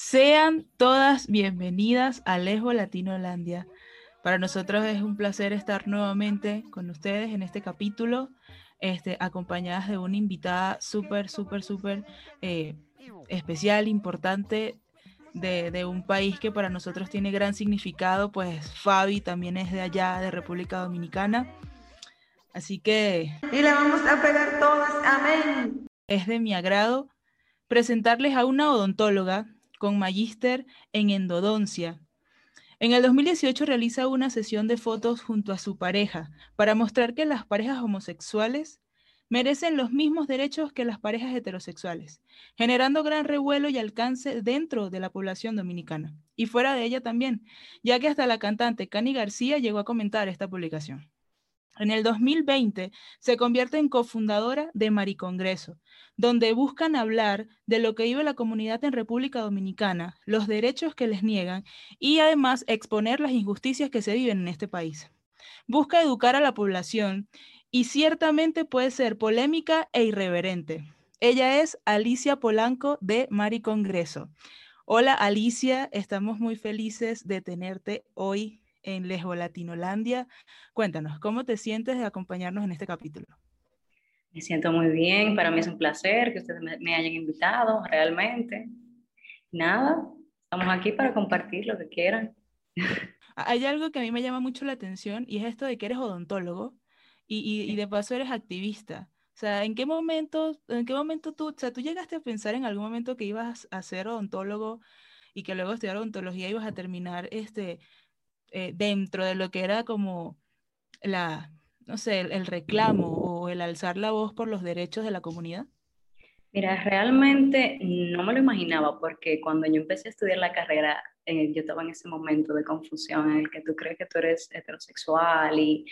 Sean todas bienvenidas a Lesbo Latinolandia. Para nosotros es un placer estar nuevamente con ustedes en este capítulo, este, acompañadas de una invitada súper, súper, súper eh, especial, importante, de, de, un país que para nosotros tiene gran significado, pues Fabi también es de allá, de República Dominicana. Así que... Y la vamos a pegar todas, amén. Es de mi agrado presentarles a una odontóloga con magíster en endodoncia. En el 2018 realiza una sesión de fotos junto a su pareja para mostrar que las parejas homosexuales merecen los mismos derechos que las parejas heterosexuales, generando gran revuelo y alcance dentro de la población dominicana y fuera de ella también, ya que hasta la cantante Cani García llegó a comentar esta publicación. En el 2020 se convierte en cofundadora de Maricongreso, donde buscan hablar de lo que vive la comunidad en República Dominicana, los derechos que les niegan y además exponer las injusticias que se viven en este país. Busca educar a la población y ciertamente puede ser polémica e irreverente. Ella es Alicia Polanco de Maricongreso. Hola Alicia, estamos muy felices de tenerte hoy en Lesbo Latinolandia. Cuéntanos, ¿cómo te sientes de acompañarnos en este capítulo? Me siento muy bien, para mí es un placer que ustedes me, hayan invitado, realmente. Nada, estamos aquí para compartir lo que quieran. Hay algo que a mí me llama mucho la atención y es esto de que eres odontólogo y, y, de paso eres activista. O sea, ¿en qué momento, en qué momento tú, o sea, tú llegaste a pensar en algún momento que ibas a ser odontólogo y que luego estudiar odontología ibas a terminar este, eh, dentro de lo que era como la, no sé, el, reclamo o el alzar la voz por los derechos de la comunidad? Mira, realmente no me lo imaginaba porque cuando yo empecé a estudiar la carrera, eh, yo estaba en ese momento de confusión en el que tú crees que tú eres heterosexual y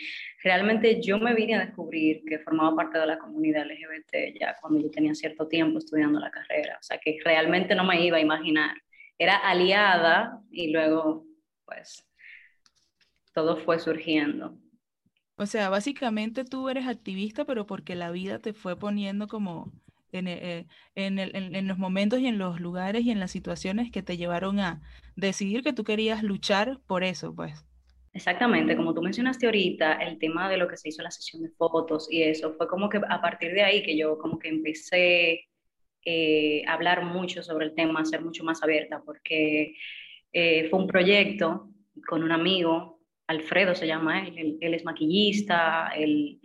realmente yo me vine a descubrir que formaba parte de la comunidad LGBT ya cuando yo tenía cierto tiempo estudiando la carrera, o sea que realmente no me iba a imaginar. Era aliada y luego pues todo fue surgiendo. O sea, básicamente tú eres activista, pero porque la vida te fue poniendo como en, eh, en, en, los momentos y en los lugares y en las situaciones que te llevaron a decidir que tú querías luchar por eso, pues. Exactamente, como tú mencionaste ahorita, el tema de lo que se hizo en la sesión de fotos y eso, fue como que a partir de ahí que yo como que empecé eh, a hablar mucho sobre el tema, a ser mucho más abierta, porque eh, fue un proyecto con un amigo Alfredo se llama él, él, es maquillista, él,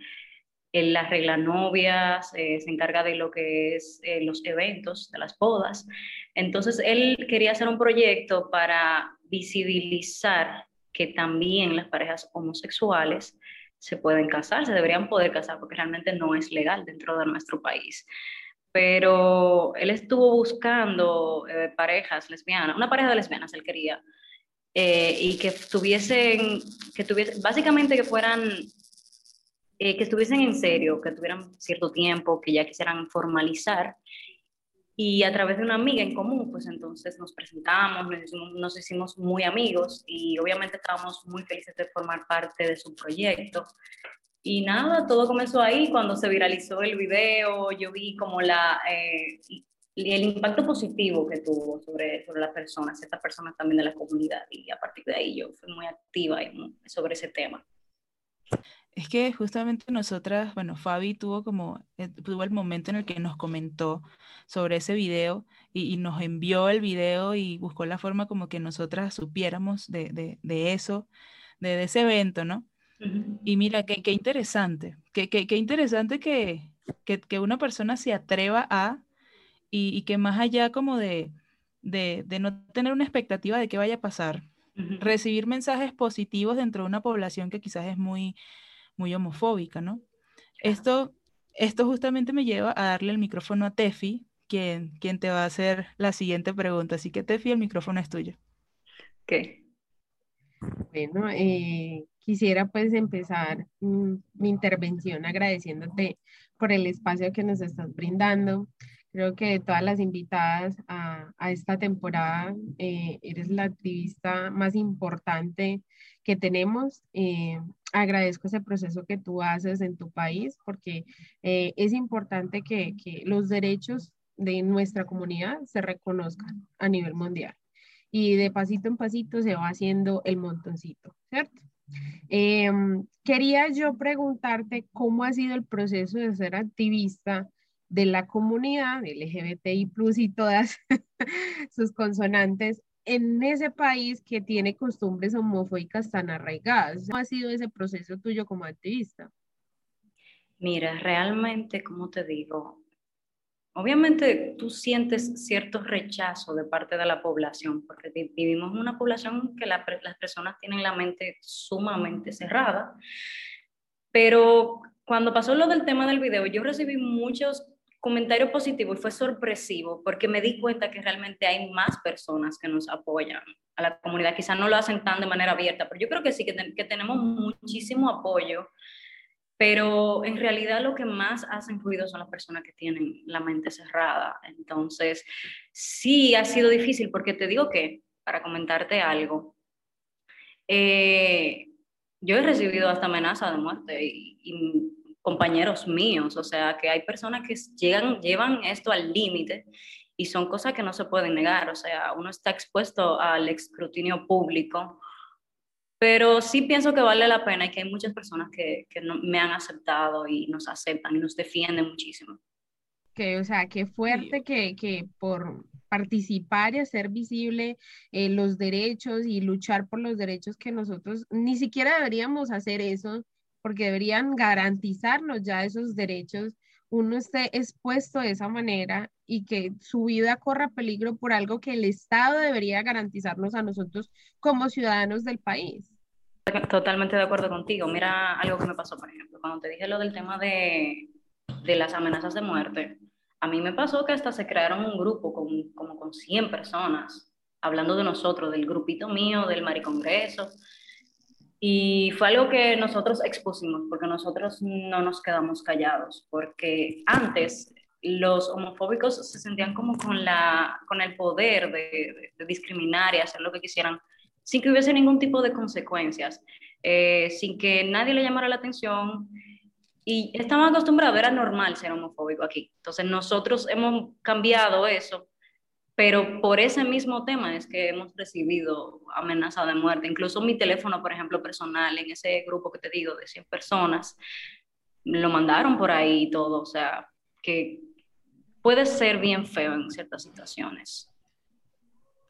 él, arregla novias, eh, se encarga de lo que es eh, los eventos, de las bodas. Entonces, él quería hacer un proyecto para visibilizar que también las parejas homosexuales se pueden casar, se deberían poder casar, porque realmente no es legal dentro de nuestro país. Pero él estuvo buscando eh, parejas lesbianas, una pareja de lesbianas él quería, eh, y que tuviesen, que tuviesen, básicamente que fueran, eh, que estuviesen en serio, que tuvieran cierto tiempo, que ya quisieran formalizar. Y a través de una amiga en común, pues entonces nos presentamos, nos hicimos, muy amigos y obviamente estábamos muy felices de formar parte de su proyecto. Y nada, todo comenzó ahí cuando se viralizó el video, yo vi como la, eh, el impacto positivo que tuvo sobre, sobre las personas, estas personas también de la comunidad. Y a partir de ahí yo fui muy activa sobre ese tema. Es que justamente nosotras, bueno, Fabi tuvo como, eh, tuvo el momento en el que nos comentó sobre ese video y, nos envió el video y buscó la forma como que nosotras supiéramos de, de, de eso, de, ese evento, ¿no? Y mira, qué, qué interesante, qué, qué, qué interesante que, que, que, una persona se atreva a y, que más allá como de, de, no tener una expectativa de qué vaya a pasar, recibir mensajes positivos dentro de una población que quizás es muy, muy homofóbica, ¿no? Esto, esto justamente me lleva a darle el micrófono a Tefi, quien, quien te va a hacer la siguiente pregunta. Así que Tefi, el micrófono es tuyo. ¿Qué? Bueno, eh, quisiera pues empezar mm, mi intervención agradeciéndote por el espacio que nos estás brindando, Creo que todas las invitadas a, a esta temporada eh, eres la activista más importante que tenemos. Eh, agradezco ese proceso que tú haces en tu país porque eh, es importante que, que, los derechos de nuestra comunidad se reconozcan a nivel mundial. Y de pasito en pasito se va haciendo el montoncito, ¿cierto? Em, quería yo preguntarte cómo ha sido el proceso de ser activista de la comunidad LGBTI plus y todas sus consonantes en ese país que tiene costumbres homofóbicas tan arraigadas. ¿Cómo ha sido ese proceso tuyo como activista? Mira, realmente, como te digo, obviamente tú sientes cierto rechazo de parte de la población, porque vivimos en una población que las personas tienen la mente sumamente cerrada, pero cuando pasó lo del tema del video, yo recibí muchos comentario positivo y fue sorpresivo porque me di cuenta que realmente hay más personas que nos apoyan a la comunidad. Quizás no lo hacen tan de manera abierta, pero yo creo que sí, que, que tenemos muchísimo apoyo. Pero en realidad lo que más hacen ruido son las personas que tienen la mente cerrada. Entonces, sí ha sido difícil porque te digo que, para comentarte algo, eh, yo he recibido hasta amenazas de muerte y, y compañeros míos, o sea, que hay personas que llegan, llevan esto al límite y son cosas que no se pueden negar, o sea, uno está expuesto al escrutinio público, pero sí pienso que vale la pena y que hay muchas personas que, que no, me han aceptado y nos aceptan y nos defienden muchísimo. Que, o sea, qué fuerte que, que por participar y hacer visible eh, los derechos y luchar por los derechos que nosotros ni siquiera deberíamos hacer eso porque deberían garantizarnos ya esos derechos, uno esté expuesto de esa manera y que su vida corra peligro por algo que el Estado debería garantizarnos a nosotros como ciudadanos del país. Totalmente de acuerdo contigo. Mira algo que me pasó, por ejemplo, cuando te dije lo del tema de, de las amenazas de muerte, a mí me pasó que hasta se crearon un grupo con, como con 100 personas hablando de nosotros, del grupito mío, del Maricongreso, y fue algo que nosotros expusimos, porque nosotros no nos quedamos callados, porque antes los homofóbicos se sentían como con, la, con el poder de, discriminar y hacer lo que quisieran, sin que hubiese ningún tipo de consecuencias, eh, sin que nadie le llamara la atención. Y estaban acostumbrados, era normal ser homofóbico aquí. Entonces nosotros hemos cambiado eso pero por ese mismo tema es que hemos recibido amenaza de muerte. Incluso mi teléfono, por ejemplo, personal, en ese grupo que te digo de 100 personas, lo mandaron por ahí y todo. O sea, que puede ser bien feo en ciertas situaciones.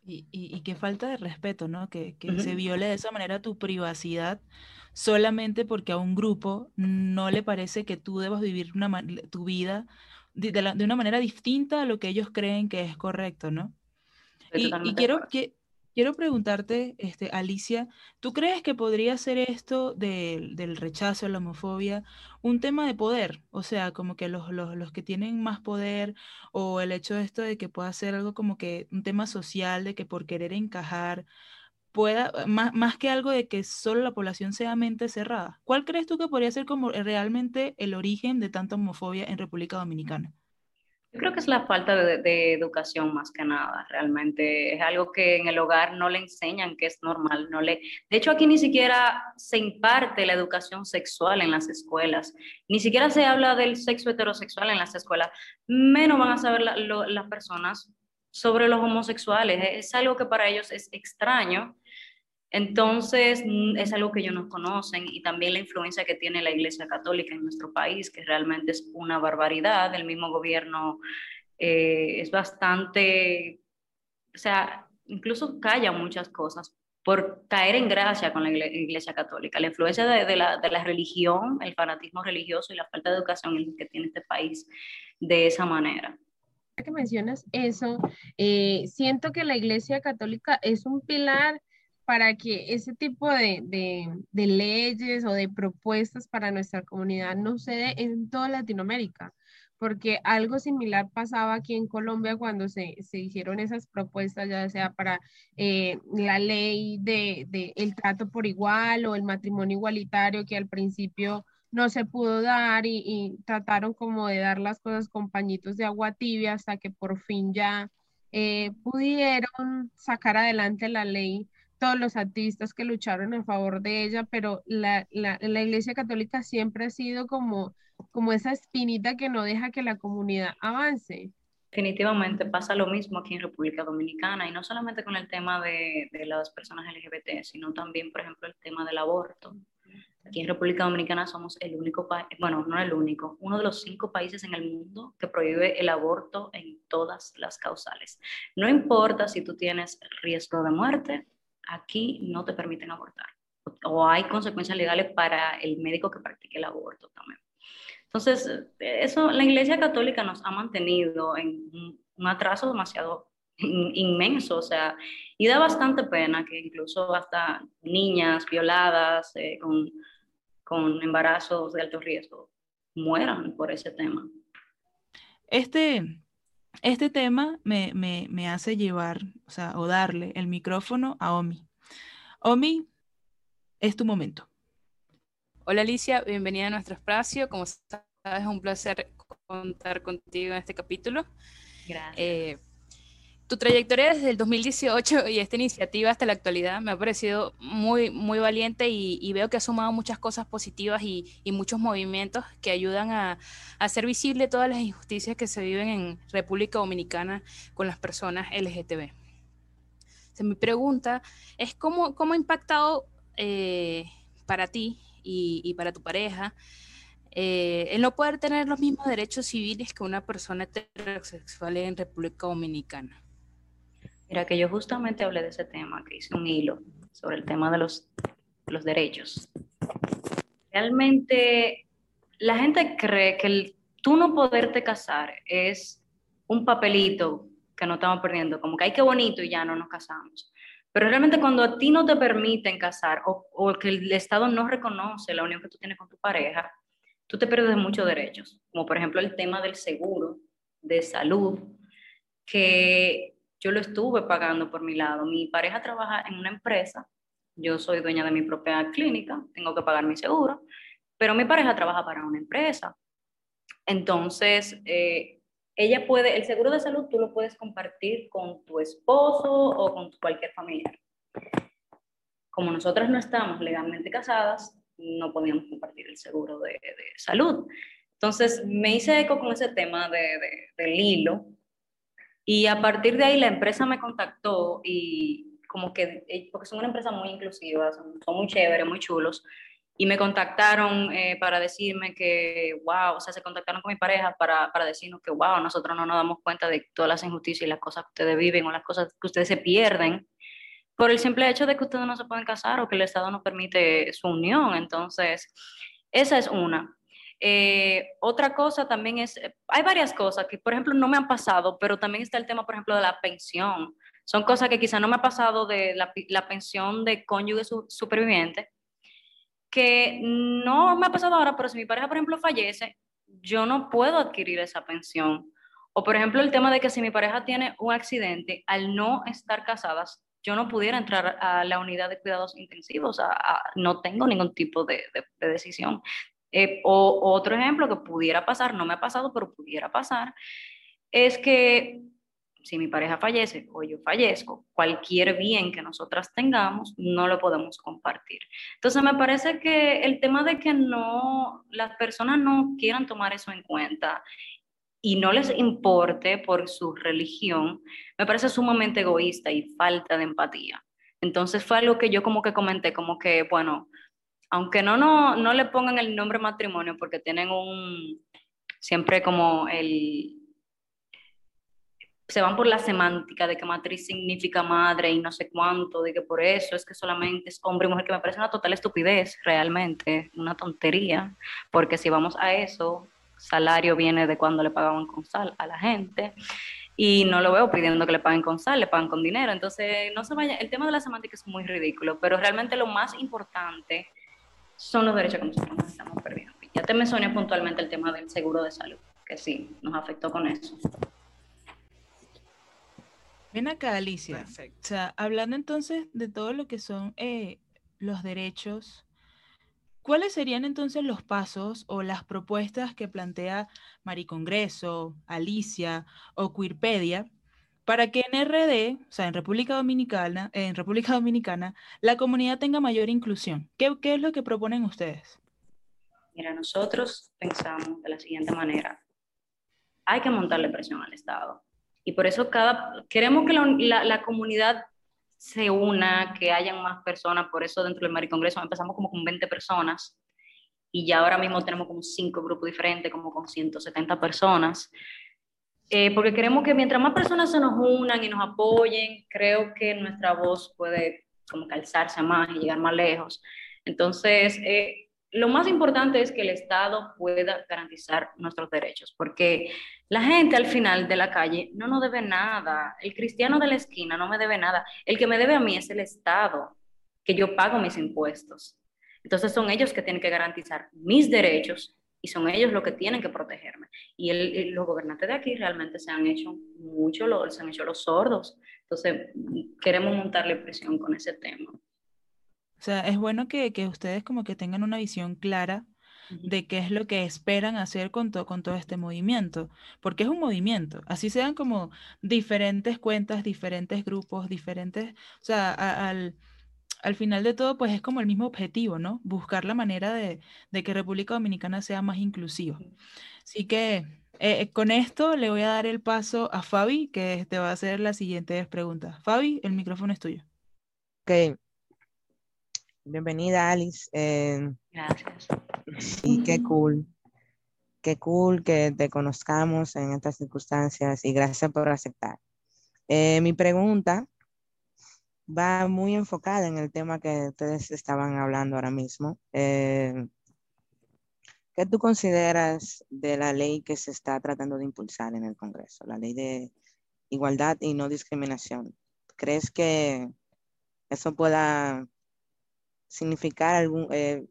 Y, y, qué falta de respeto, ¿no? Que, que se viole de esa manera tu privacidad solamente porque a un grupo no le parece que tú debas vivir una, tu vida de, una manera distinta a lo que ellos creen que es correcto, ¿no? Y, quiero, que, quiero preguntarte, este, Alicia, ¿tú crees que podría ser esto del rechazo a la homofobia un tema de poder? O sea, como que los, los, los, que tienen más poder o el hecho de esto de que pueda ser algo como que un tema social, de que por querer encajar pueda, más, que algo de que solo la población sea mente cerrada. ¿Cuál crees tú que podría ser como realmente el origen de tanta homofobia en República Dominicana? Yo creo que es la falta de, educación más que nada, realmente. Es algo que en el hogar no le enseñan que es normal. No le... De hecho, aquí ni siquiera se imparte la educación sexual en las escuelas. Ni siquiera se habla del sexo heterosexual en las escuelas. Menos van a saber las personas sobre los homosexuales. Es algo que para ellos es extraño entonces, mm, es algo que ellos no conocen y también la influencia que tiene la Iglesia Católica en nuestro país, que realmente es una barbaridad. El mismo gobierno eh, es bastante, o sea, incluso calla muchas cosas por caer en gracia con la Iglesia Católica. La influencia de, la, religión, el fanatismo religioso y la falta de educación que tiene este país de esa manera que mencionas eso, eh, siento que la Iglesia Católica es un pilar para que ese tipo de, de, leyes o de propuestas para nuestra comunidad no se dé en toda Latinoamérica, porque algo similar pasaba aquí en Colombia cuando se, se hicieron esas propuestas, ya sea para eh, la ley de, de, el trato por igual o el matrimonio igualitario, que al principio no se pudo dar y, trataron como de dar las cosas con pañitos de agua tibia hasta que por fin ya eh, pudieron sacar adelante la ley todos los activistas que lucharon a favor de ella, pero la, la, la, Iglesia Católica siempre ha sido como, como esa espinita que no deja que la comunidad avance. Definitivamente pasa lo mismo aquí en República Dominicana y no solamente con el tema de, de las personas LGBT, sino también, por ejemplo, el tema del aborto. Aquí en República Dominicana somos el único país, bueno, no el único, uno de los cinco países en el mundo que prohíbe el aborto en todas las causales. No importa si tú tienes riesgo de muerte, aquí no te permiten abortar. O hay consecuencias legales para el médico que practique el aborto también. Entonces, eso, la Iglesia Católica nos ha mantenido en un atraso demasiado inmenso, o sea, y da bastante pena que incluso hasta niñas violadas eh, con, con embarazos de alto riesgo mueran por ese tema. Este, este tema me, me, me, hace llevar, o sea, o darle el micrófono a Omi. Omi, es tu momento. Hola Alicia, bienvenida a nuestro espacio. Como sabes, es un placer contar contigo en este capítulo. Gracias. Eh, tu trayectoria desde el 2018 y esta iniciativa hasta la actualidad me ha parecido muy, muy valiente y, veo que ha sumado muchas cosas positivas y, muchos movimientos que ayudan a, hacer visible todas las injusticias que se viven en República Dominicana con las personas LGTB. mi pregunta es cómo, cómo ha impactado eh, para ti y, para tu pareja, eh, el no poder tener los mismos derechos civiles que una persona heterosexual en República Dominicana. Mira, que yo justamente hablé de ese tema, que hice un hilo sobre el tema de los, los derechos. Realmente la gente cree que el, tú no poderte casar es un papelito que no estamos perdiendo, como que hay que bonito y ya no nos casamos. Pero realmente cuando a ti no te permiten casar o, o, que el Estado no reconoce la unión que tú tienes con tu pareja, tú te pierdes muchos derechos, como por ejemplo el tema del seguro de salud, que yo lo estuve pagando por mi lado. Mi pareja trabaja en una empresa, yo soy dueña de mi propia clínica, tengo que pagar mi seguro, pero mi pareja trabaja para una empresa. Entonces, eh, ella puede, el seguro de salud tú lo puedes compartir con tu esposo o con cualquier familiar. Como nosotras no estamos legalmente casadas, no podíamos compartir el seguro de, salud. Entonces me hice eco con ese tema de, del hilo y a partir de ahí la empresa me contactó y como que, eh, porque son una empresa muy inclusiva, son, muy chéveres, muy chulos, y me contactaron eh, para decirme que, wow, o sea, se contactaron con mi pareja para, para, decirnos que, wow, nosotros no nos damos cuenta de todas las injusticias y las cosas que ustedes viven o las cosas que ustedes se pierden por el simple hecho de que ustedes no se pueden casar o que el Estado no permite su unión. Entonces, esa es una. Eh, otra cosa también es, hay varias cosas que, por ejemplo, no me han pasado, pero también está el tema, por ejemplo, de la pensión. Son cosas que quizá no me ha pasado de la, la pensión de cónyuge su, superviviente, que no me ha pasado ahora, pero si mi pareja, por ejemplo, fallece, yo no puedo adquirir esa pensión. O, por ejemplo, el tema de que si mi pareja tiene un accidente, al no estar casadas, yo no pudiera entrar a la unidad de cuidados intensivos, no tengo ningún tipo de, de, decisión. Eh, o otro ejemplo que pudiera pasar, no me ha pasado, pero pudiera pasar, es que si mi pareja fallece o yo fallezco, cualquier bien que nosotras tengamos no lo podemos compartir. Entonces me parece que el tema de que no las personas no quieran tomar eso en cuenta y no les importe por su religión, me parece sumamente egoísta y falta de empatía. Entonces fue algo que yo como que comenté, como que, bueno, aunque no, no, no le pongan el nombre matrimonio porque tienen un, siempre como el, se van por la semántica de que matriz significa madre y no sé cuánto, de que por eso es que solamente es hombre y mujer, que me parece una total estupidez, realmente, una tontería, porque si vamos a eso, salario viene de cuando le pagaban con sal a la gente y no lo veo pidiendo que le paguen con sal, le pagan con dinero. Entonces, no se vaya, el tema de la semántica es muy ridículo, pero realmente lo más importante son los derechos que nosotros nos estamos perdiendo. Ya te mencioné puntualmente el tema del seguro de salud, que sí, nos afectó con eso. Ven acá, Alicia. O sea, hablando entonces de todo lo que son eh, los derechos, ¿cuáles serían entonces los pasos o las propuestas que plantea Maricongreso, Alicia o Queerpedia para que en RD, o sea, en República Dominicana, en República Dominicana, la comunidad tenga mayor inclusión? ¿Qué, es lo que proponen ustedes? Mira, nosotros pensamos de la siguiente manera hay que montarle presión al Estado. Y por eso cada, queremos que la, la, comunidad se una, que hayan más personas, por eso dentro del Maricongreso empezamos como con 20 personas y ya ahora mismo tenemos como cinco grupos diferentes, como con 170 personas, eh, porque queremos que mientras más personas se nos unan y nos apoyen, creo que nuestra voz puede como calzarse más y llegar más lejos. Entonces, eh, lo más importante es que el Estado pueda garantizar nuestros derechos, porque la gente al final de la calle no nos debe nada. El cristiano de la esquina no me debe nada. El que me debe a mí es el Estado, que yo pago mis impuestos. Entonces son ellos que tienen que garantizar mis derechos y son ellos los que tienen que protegerme. Y los gobernantes de aquí realmente se han hecho mucho, se han hecho los sordos. Entonces queremos montarle presión con ese tema. O sea, es bueno que, que ustedes como que tengan una visión clara de qué es lo que esperan hacer con, con todo este movimiento, porque es un movimiento, así sean como diferentes cuentas, diferentes grupos, diferentes, o sea, al, al final de todo, pues es como el mismo objetivo, ¿no? Buscar la manera de, de que República Dominicana sea más inclusiva. Así que eh, con esto le voy a dar el paso a Fabi, que te va a hacer las siguientes preguntas. Fabi, el micrófono es tuyo. Ok, Bienvenida, Alice. Eh, Gracias. Y qué cool. Qué cool que te conozcamos en estas circunstancias y gracias por aceptar. Eh, mi pregunta va muy enfocada en el tema que ustedes estaban hablando ahora mismo. Eh, ¿Qué tú consideras de la ley que se está tratando de impulsar en el Congreso, la ley de igualdad y no discriminación? ¿Crees que eso pueda significar algún, eh,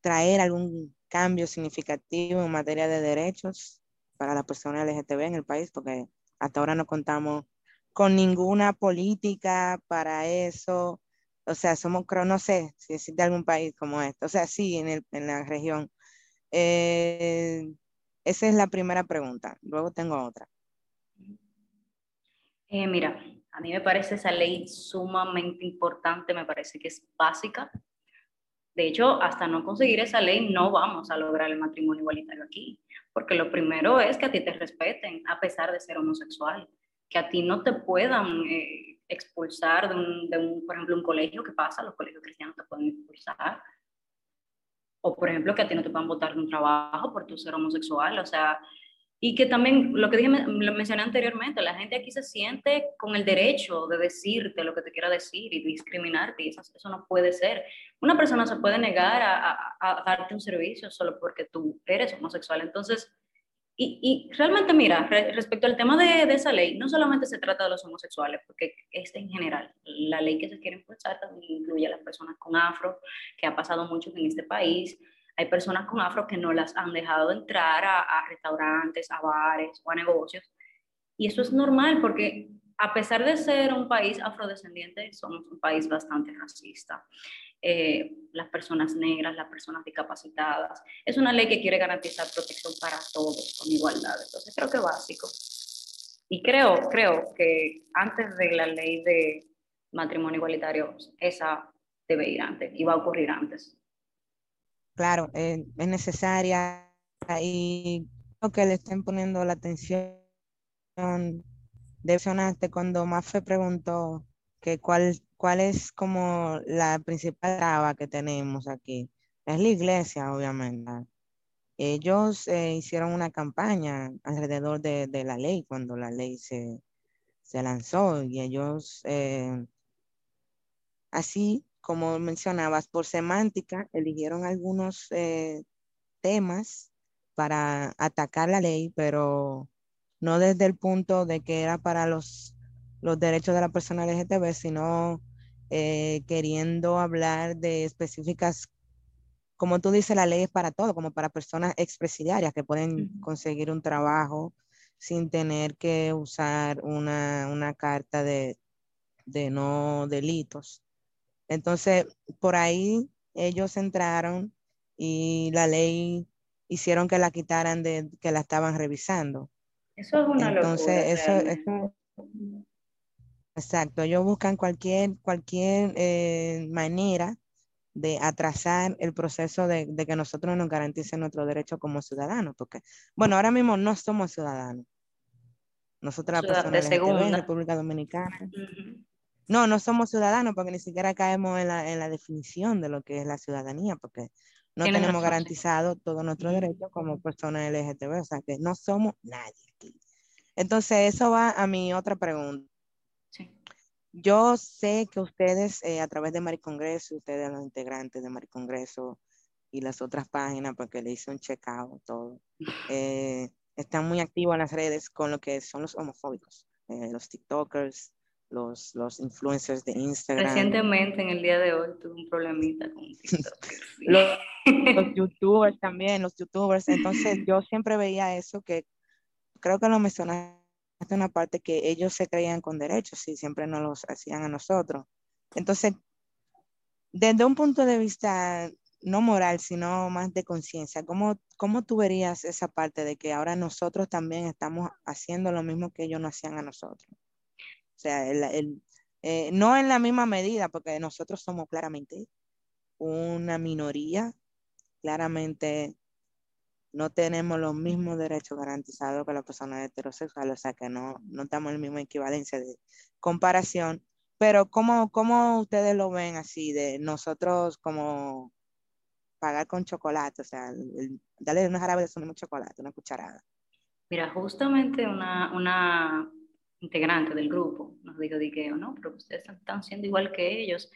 traer algún cambio significativo en materia de derechos para la persona LGTB en el país, porque hasta ahora no contamos con ninguna política para eso. O sea, somos, creo, no sé si existe algún país como este. O sea, sí, en, el, en la región. Eh, esa es la primera pregunta. Luego tengo otra. Eh, mira, a mí me parece esa ley sumamente importante, me parece que es básica de hecho, hasta no conseguir esa ley no vamos a lograr el matrimonio igualitario aquí, porque lo primero es que a ti te respeten a pesar de ser homosexual, que a ti no te puedan eh, expulsar de un, de un, por ejemplo, un colegio que pasa, los colegios cristianos te pueden expulsar, o por ejemplo que a ti no te puedan votar de un trabajo por tu ser homosexual, o sea, y que también, lo que dije, lo mencioné anteriormente, la gente aquí se siente con el derecho de decirte lo que te quiera decir y discriminarte, y eso, eso no puede ser. Una persona se puede negar a, darte un servicio solo porque tú eres homosexual. Entonces, y, y realmente, mira, respecto al tema de, de, esa ley, no solamente se trata de los homosexuales, porque es en general. La ley que se quiere impulsar también incluye a las personas con afro, que ha pasado mucho en este país hay personas con afro que no las han dejado entrar a, restaurantes, a bares o a negocios. Y eso es normal porque a pesar de ser un país afrodescendiente, somos un país bastante racista. Eh, las personas negras, las personas discapacitadas. Es una ley que quiere garantizar protección para todos con igualdad. Entonces creo que básico. Y creo, creo que antes de la ley de matrimonio igualitario, esa debe ir antes y va a ocurrir antes claro, eh, es necesaria y creo que le estén poniendo la atención de sonaste cuando Mafe preguntó que cuál, cuál es como la principal traba que tenemos aquí. Es la iglesia, obviamente. Ellos eh, hicieron una campaña alrededor de, la ley cuando la ley se, lanzó y ellos eh, así como mencionabas, por semántica, eligieron algunos eh, temas para atacar la ley, pero no desde el punto de que era para los, los derechos de la persona LGTB, sino eh, queriendo hablar de específicas, como tú dices, la ley es para todo, como para personas expresidiarias que pueden conseguir un trabajo sin tener que usar una, una carta de, de no delitos. Entonces, por ahí ellos entraron y la ley hicieron que la quitaran de que la estaban revisando. Eso es una Entonces, eso, exacto, ellos buscan cualquier, cualquier eh, manera de atrasar el proceso de, de, que nosotros nos garanticen nuestro derecho como ciudadanos, porque, bueno, ahora mismo no somos ciudadanos. Nosotros, las personas de en República Dominicana, no, no somos ciudadanos porque ni siquiera caemos en la, en la definición de lo que es la ciudadanía, porque no tenemos garantizado todos nuestros derechos como personas LGTB, o sea que no somos nadie aquí. Entonces, eso va a mi otra pregunta. Yo sé que ustedes, eh, a través de Maricongreso, ustedes los integrantes de Maricongreso y las otras páginas, porque le hice un checkout, todo, eh, están muy activos en las redes con lo que son los homofóbicos, eh, los TikTokers, los, los influencers de Instagram. Recientemente, en el día de hoy, tuve un problemita con TikTok. los, los youtubers también, los youtubers. Entonces, yo siempre veía eso que creo que lo mencionaste una parte que ellos se creían con derechos y siempre nos los hacían a nosotros. Entonces, desde un punto de vista no moral, sino más de conciencia, ¿cómo, ¿cómo tú verías esa parte de que ahora nosotros también estamos haciendo lo mismo que ellos no hacían a nosotros? O sea, el, eh, no en la misma medida, porque nosotros somos claramente una minoría, claramente no tenemos los mismos derechos garantizados que las personas heterosexuales, o sea que no, no estamos en la misma equivalencia de comparación. Pero ¿cómo, ¿cómo ustedes lo ven así de nosotros como pagar con chocolate? O sea, darle una jarabe de mismo chocolate, una cucharada. Mira, justamente una, una integrante del grupo nos dijo, que no, pero ustedes están siendo igual que ellos.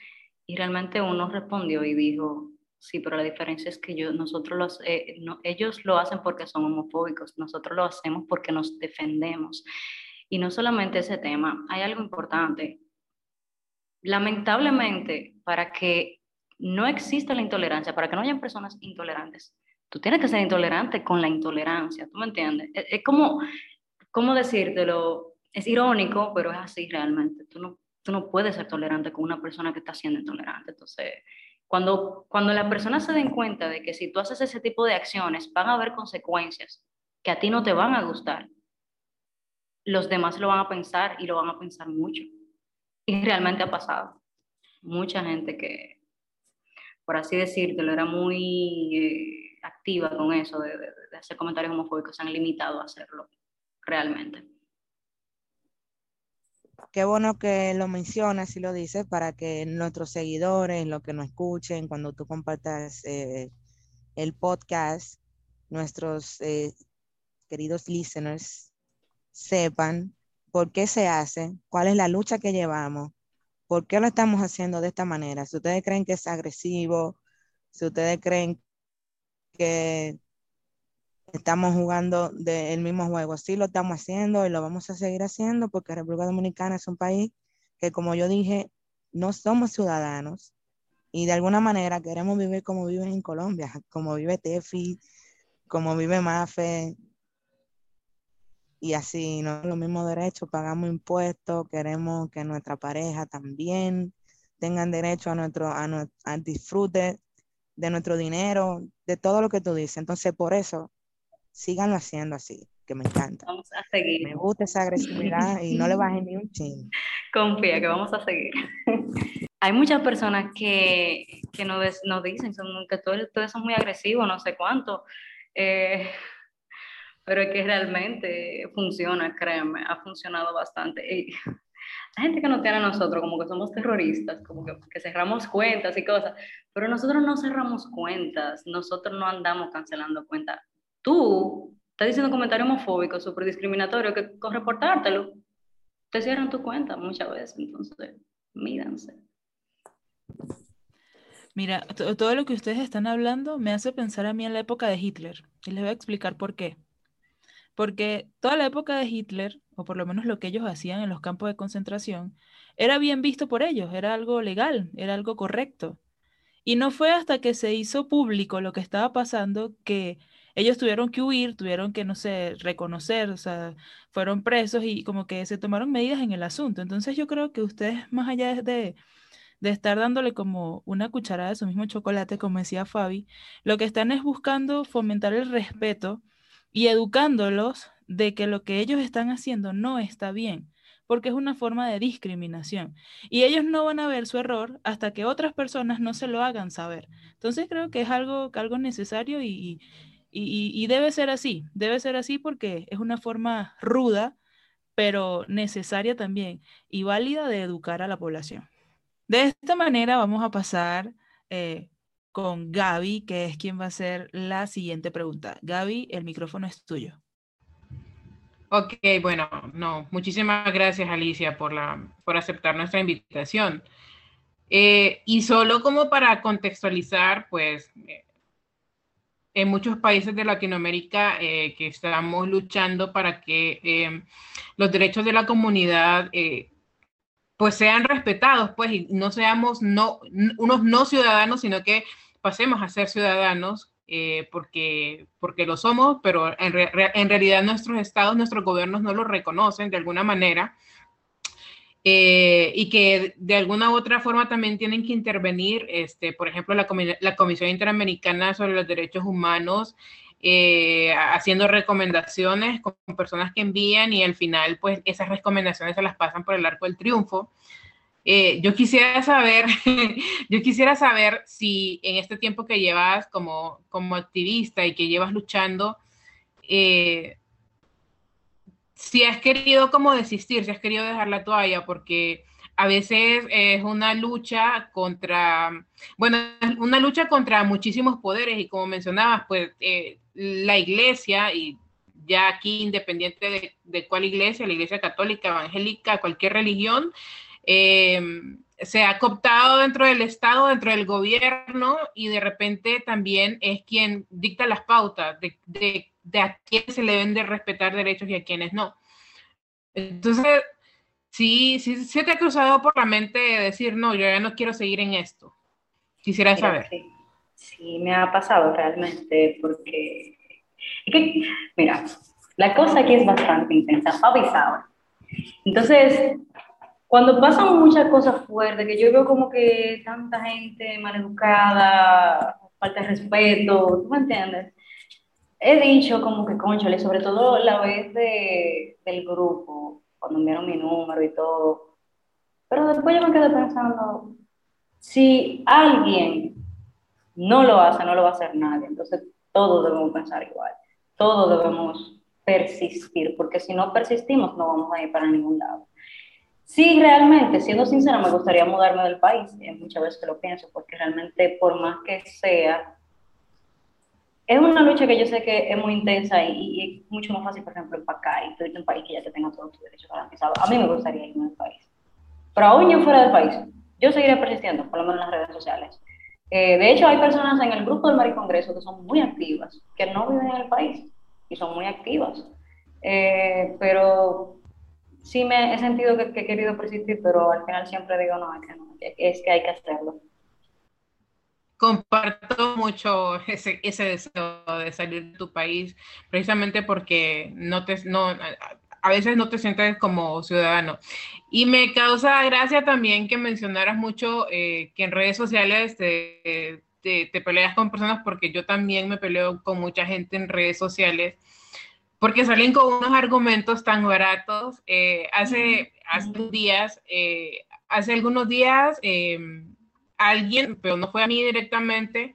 Y realmente uno respondió y dijo, Sí, pero la diferencia es que yo, nosotros los, eh, ellos lo hacen porque son homofóbicos, nosotros lo hacemos porque nos defendemos. Y no solamente ese tema, hay algo importante. Lamentablemente, para que no exista la intolerancia, para que no haya personas intolerantes, tú tienes que ser intolerante con la intolerancia, ¿tú me entiendes? Es, es como, ¿cómo decírtelo? Es irónico, pero es así realmente. Tú no, tú no puedes ser tolerante con una persona que está siendo intolerante. Entonces, cuando, cuando las personas se den cuenta de que si tú haces ese tipo de acciones van a haber consecuencias que a ti no te van a gustar, los demás lo van a pensar y lo van a pensar mucho. Y realmente ha pasado. Mucha gente que, por así decirlo, era muy eh, activa con eso de, de hacer comentarios homofóbicos, se han limitado a hacerlo realmente qué bueno que lo mencionas y lo dices para que nuestros seguidores, los que nos escuchen, cuando tú compartas eh, el podcast, nuestros eh, queridos listeners sepan por qué se hace, cuál es la lucha que llevamos, por qué lo estamos haciendo de esta manera. Si ustedes creen que es agresivo, si ustedes creen que estamos jugando del mismo juego. Sí lo estamos haciendo y lo vamos a seguir haciendo porque República Dominicana es un país que, como yo dije, no somos ciudadanos y de alguna manera queremos vivir como viven en Colombia, como vive Tefi, como vive Mafe, y así, no los mismos derechos, pagamos impuestos, queremos que nuestra pareja también tengan derecho a nuestro, a, a disfrute de nuestro dinero, de todo lo que tú dices. Entonces, por eso síganlo haciendo así, que me encanta. Vamos a seguir. Me gusta esa agresividad y no le bajen ni un ching. Confía que vamos a seguir. Hay muchas personas que, que nos, nos, dicen son, que todo, todo, eso es muy agresivo, no sé cuánto. Eh, pero es que realmente funciona, créanme, ha funcionado bastante. Y la gente que nos tiene a nosotros como que somos terroristas, como que, que, cerramos cuentas y cosas, pero nosotros no cerramos cuentas, nosotros no andamos cancelando cuentas tú estás diciendo comentarios homofóbicos, súper discriminatorios, que con reportártelo, te cierran tu cuenta muchas veces. Entonces, mídanse. Mira, todo lo que ustedes están hablando me hace pensar a mí en la época de Hitler. Y les voy a explicar por qué. Porque toda la época de Hitler, o por lo menos lo que ellos hacían en los campos de concentración, era bien visto por ellos, era algo legal, era algo correcto. Y no fue hasta que se hizo público lo que estaba pasando que ellos tuvieron que huir, tuvieron que, no sé, reconocer, o sea, fueron presos y como que se tomaron medidas en el asunto. Entonces yo creo que ustedes, más allá de, de estar dándole como una cucharada de su mismo chocolate, como decía Fabi, lo que están es buscando fomentar el respeto y educándolos de que lo que ellos están haciendo no está bien. porque es una forma de discriminación. Y ellos no van a ver su error hasta que otras personas no se lo hagan saber. Entonces creo que es algo, algo necesario y, debe ser así, debe ser así porque es una forma ruda, pero necesaria también y válida de educar a la población. De esta manera vamos a pasar eh, con Gaby, que es quien va a hacer la siguiente pregunta. Gaby, el micrófono es tuyo. Ok, bueno, no, muchísimas gracias Alicia por, la, por aceptar nuestra invitación. Eh, y solo como para contextualizar, pues eh, en muchos países de Latinoamérica eh, que estamos luchando para que los derechos de la comunidad pues sean respetados, pues y no seamos no, unos no ciudadanos, sino que pasemos a ser ciudadanos eh, porque, porque lo somos, pero en, realidad nuestros estados, nuestros gobiernos no lo reconocen de alguna manera. Eh, y que de alguna u otra forma también tienen que intervenir, este, por ejemplo, la, Comisión Interamericana sobre los Derechos Humanos, eh, haciendo recomendaciones con personas que envían y al final, pues esas recomendaciones se las pasan por el arco del triunfo. Eh, yo quisiera saber, yo quisiera saber si en este tiempo que llevas como, como activista y que llevas luchando, eh, si has querido como desistir, si has querido dejar la toalla, porque a veces es una lucha contra, bueno, una lucha contra muchísimos poderes y como mencionabas, pues eh, la iglesia y ya aquí independiente de, de cuál iglesia, la iglesia católica, evangélica, cualquier religión, eh, se ha cooptado dentro del Estado, dentro del gobierno, y de repente también es quien dicta las pautas de, de, de a quién se le deben de respetar derechos y a quiénes no. Entonces, sí, sí, sí te ha cruzado por la mente decir, no, yo ya no quiero seguir en esto. Quisiera saber. Sí, me ha pasado realmente, porque, mira, la cosa aquí es bastante intensa, avisado. Entonces, cuando pasan muchas cosas fuertes, que yo veo como que tanta gente maleducada, falta de respeto, ¿tú me entiendes? He dicho como que, conchole, sobre todo la vez de, del grupo, cuando enviaron mi número y todo. Pero después yo me quedé pensando, si alguien no lo hace, no lo va a hacer nadie. Entonces todos debemos pensar igual. Todos debemos persistir, porque si no persistimos no vamos a ir para ningún lado. Sí, realmente, siendo sincera, me gustaría mudarme del país. muchas veces lo pienso, porque realmente, por más que sea, es una lucha que yo sé que es muy intensa y, es mucho más fácil, por ejemplo, empacar y en un país que ya te tenga todos tus derechos garantizados. A mí me gustaría irme del país. Pero aún yo fuera del país, yo seguiré persistiendo, por lo menos en las redes sociales. Eh, de hecho, hay personas en el grupo del Maricongreso que son muy activas, que no viven en el país y son muy activas. Eh, pero sí me he sentido que, he querido persistir, pero al final siempre digo, que, no, es que hay que hacerlo. Comparto mucho ese, ese deseo de salir de tu país, precisamente porque no te, no, a veces no te sientes como ciudadano. Y me causa gracia también que mencionaras mucho eh, que en redes sociales te, te, te, peleas con personas, porque yo también me peleo con mucha gente en redes sociales porque salen con unos argumentos tan baratos. Eh, hace, hace días, eh, hace algunos días, em, alguien, pero no fue a mí directamente,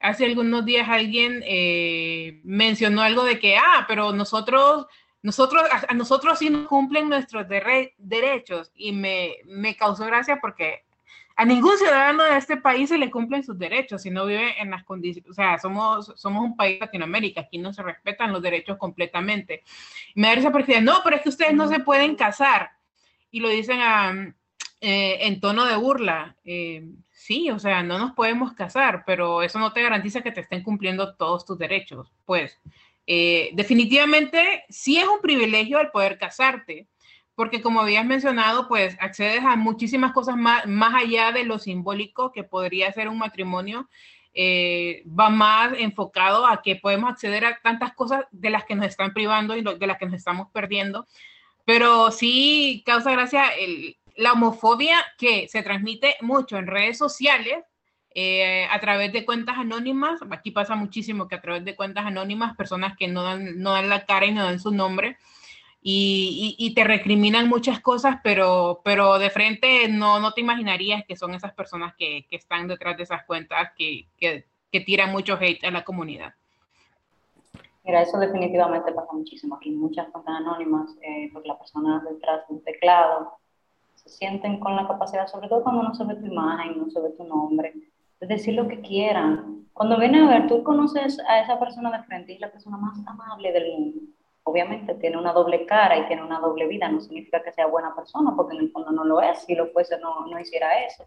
hace algunos días alguien eh, mencionó algo de que, ah, pero nosotros, nosotros, a, nosotros sí nos cumplen nuestros derechos y me, me causó gracia porque a ningún ciudadano de este país se le cumplen sus derechos si no vive en las condiciones, o sea, somos, somos un país Latinoamérica, aquí no se respetan los derechos completamente. me da risa porque no, pero es que ustedes no se pueden casar y lo dicen eh, en tono de burla. Eh, sí, o sea, no nos podemos casar, pero eso no te garantiza que te estén cumpliendo todos tus derechos. Pues eh, definitivamente sí es un privilegio el poder casarte porque como habías mencionado, pues accedes a muchísimas cosas más, más allá de lo simbólico que podría ser un matrimonio. Eh, va más enfocado a que podemos acceder a tantas cosas de las que nos están privando y de las que nos estamos perdiendo. Pero sí causa gracia el, la homofobia que se transmite mucho en redes sociales, eh, a través de cuentas anónimas. Aquí pasa muchísimo que a través de cuentas anónimas, personas que no dan, no dan la cara y no dan su nombre, y, te recriminan muchas cosas, pero, pero de frente no, no te imaginarías que son esas personas que, que están detrás de esas cuentas que, que, tiran mucho hate a la comunidad. Mira, eso definitivamente pasa muchísimo aquí. Muchas cuentas anónimas, eh, porque las personas detrás de teclado sienten con la capacidad, sobre todo cuando no se ve tu imagen, no se ve tu nombre, de decir lo que quieran. Cuando viene a ver, tú conoces a esa persona de frente y es la persona más amable del mundo obviamente tiene una doble cara y tiene una doble vida, no significa que sea buena persona, porque en el fondo no lo es, si lo fuese no, no hiciera eso.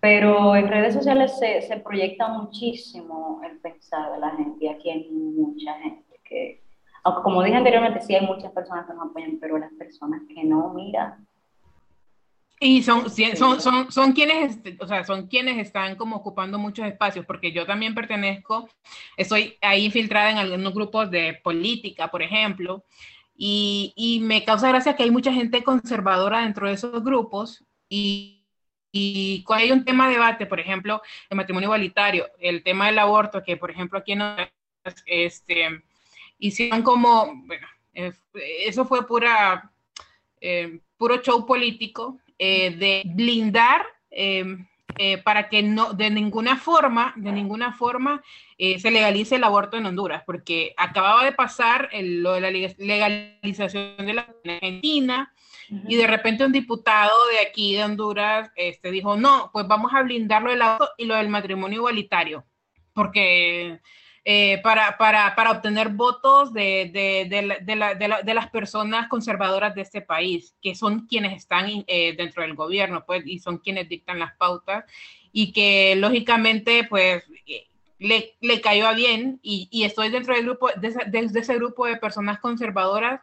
Pero en redes sociales se, se, proyecta muchísimo el pensar de la gente y aquí hay mucha gente que, aunque como dije anteriormente, sí hay muchas personas que nos apoyan, pero las personas que no, mira, y son, son, son, son, quienes, o sea, son quienes están como ocupando muchos espacios, porque yo también pertenezco, estoy ahí infiltrada en algunos grupos de política, por ejemplo, y, y me causa gracia que hay mucha gente conservadora dentro de esos grupos y, y cuando hay un tema de debate, por ejemplo, el matrimonio igualitario, el tema del aborto, que por ejemplo aquí en este, hicieron como, bueno, eh, eso fue pura, eh, puro show político, eh, de blindar em, eh, para que no, de ninguna forma, de ninguna forma eh, se legalice el aborto en Honduras, porque acababa de pasar lo de la legalización de la Argentina, y de repente un diputado de aquí de Honduras este, dijo, no, pues vamos a blindarlo del aborto y lo del matrimonio igualitario, porque eh, para, para, para, obtener votos de, de, de, la, de, las personas conservadoras de este país, que son quienes están eh, dentro del gobierno, pues, y son quienes dictan las pautas, y que lógicamente, pues, eh, le, le cayó a bien, y, y, estoy dentro del grupo, de, ese grupo de personas conservadoras,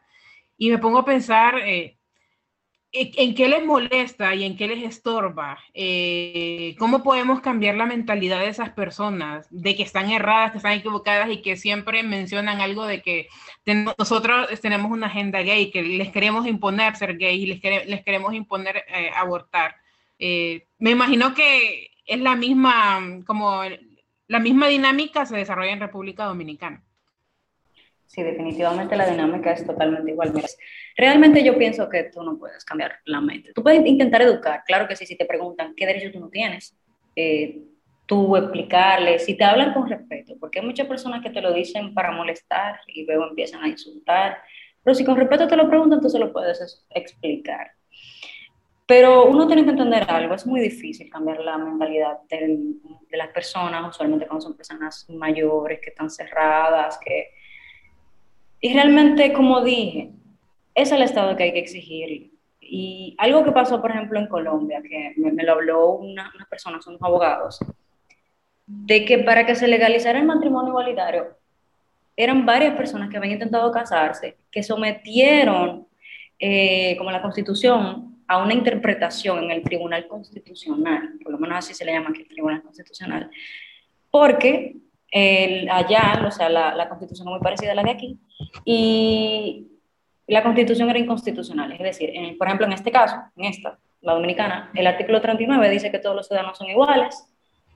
y me pongo a pensar, ¿En qué les molesta y en qué les estorba? Eh, ¿Cómo podemos cambiar la mentalidad de esas personas? De que están erradas, que están equivocadas y que siempre mencionan algo de que nosotros tenemos una agenda gay, que les queremos imponer ser gay y les, queremos imponer eh, abortar. Eh, me imagino que es la misma, como la misma dinámica se desarrolla en República Dominicana. Sí, definitivamente la dinámica es totalmente igual. Realmente yo pienso que tú no puedes cambiar la mente. Tú puedes intentar educar, claro que sí, si te preguntan qué derecho tú no tienes, eh, tú explicarles, si te hablan con respeto, porque hay muchas personas que te lo dicen para molestar y luego empiezan a insultar, pero si con respeto te lo preguntan, tú se lo puedes explicar. Pero uno tiene que entender algo, es muy difícil cambiar la mentalidad de las personas, usualmente cuando son personas mayores, que están cerradas, que y realmente, como dije, es el Estado que hay que exigir. Y algo que pasó, por ejemplo, en Colombia, que me, lo habló una, una, persona, son abogados, de que para que se legalizara el matrimonio igualitario, eran varias personas que habían intentado casarse, que sometieron, eh, como la Constitución, a una interpretación en el Tribunal Constitucional, por lo menos así se le llama aquí el Tribunal Constitucional, porque el, allá, o sea, la, la, constitución es muy parecida a la de aquí, y la constitución era inconstitucional. Es decir, en, por ejemplo, en este caso, en esta, la dominicana, el artículo 39 dice que todos los ciudadanos son iguales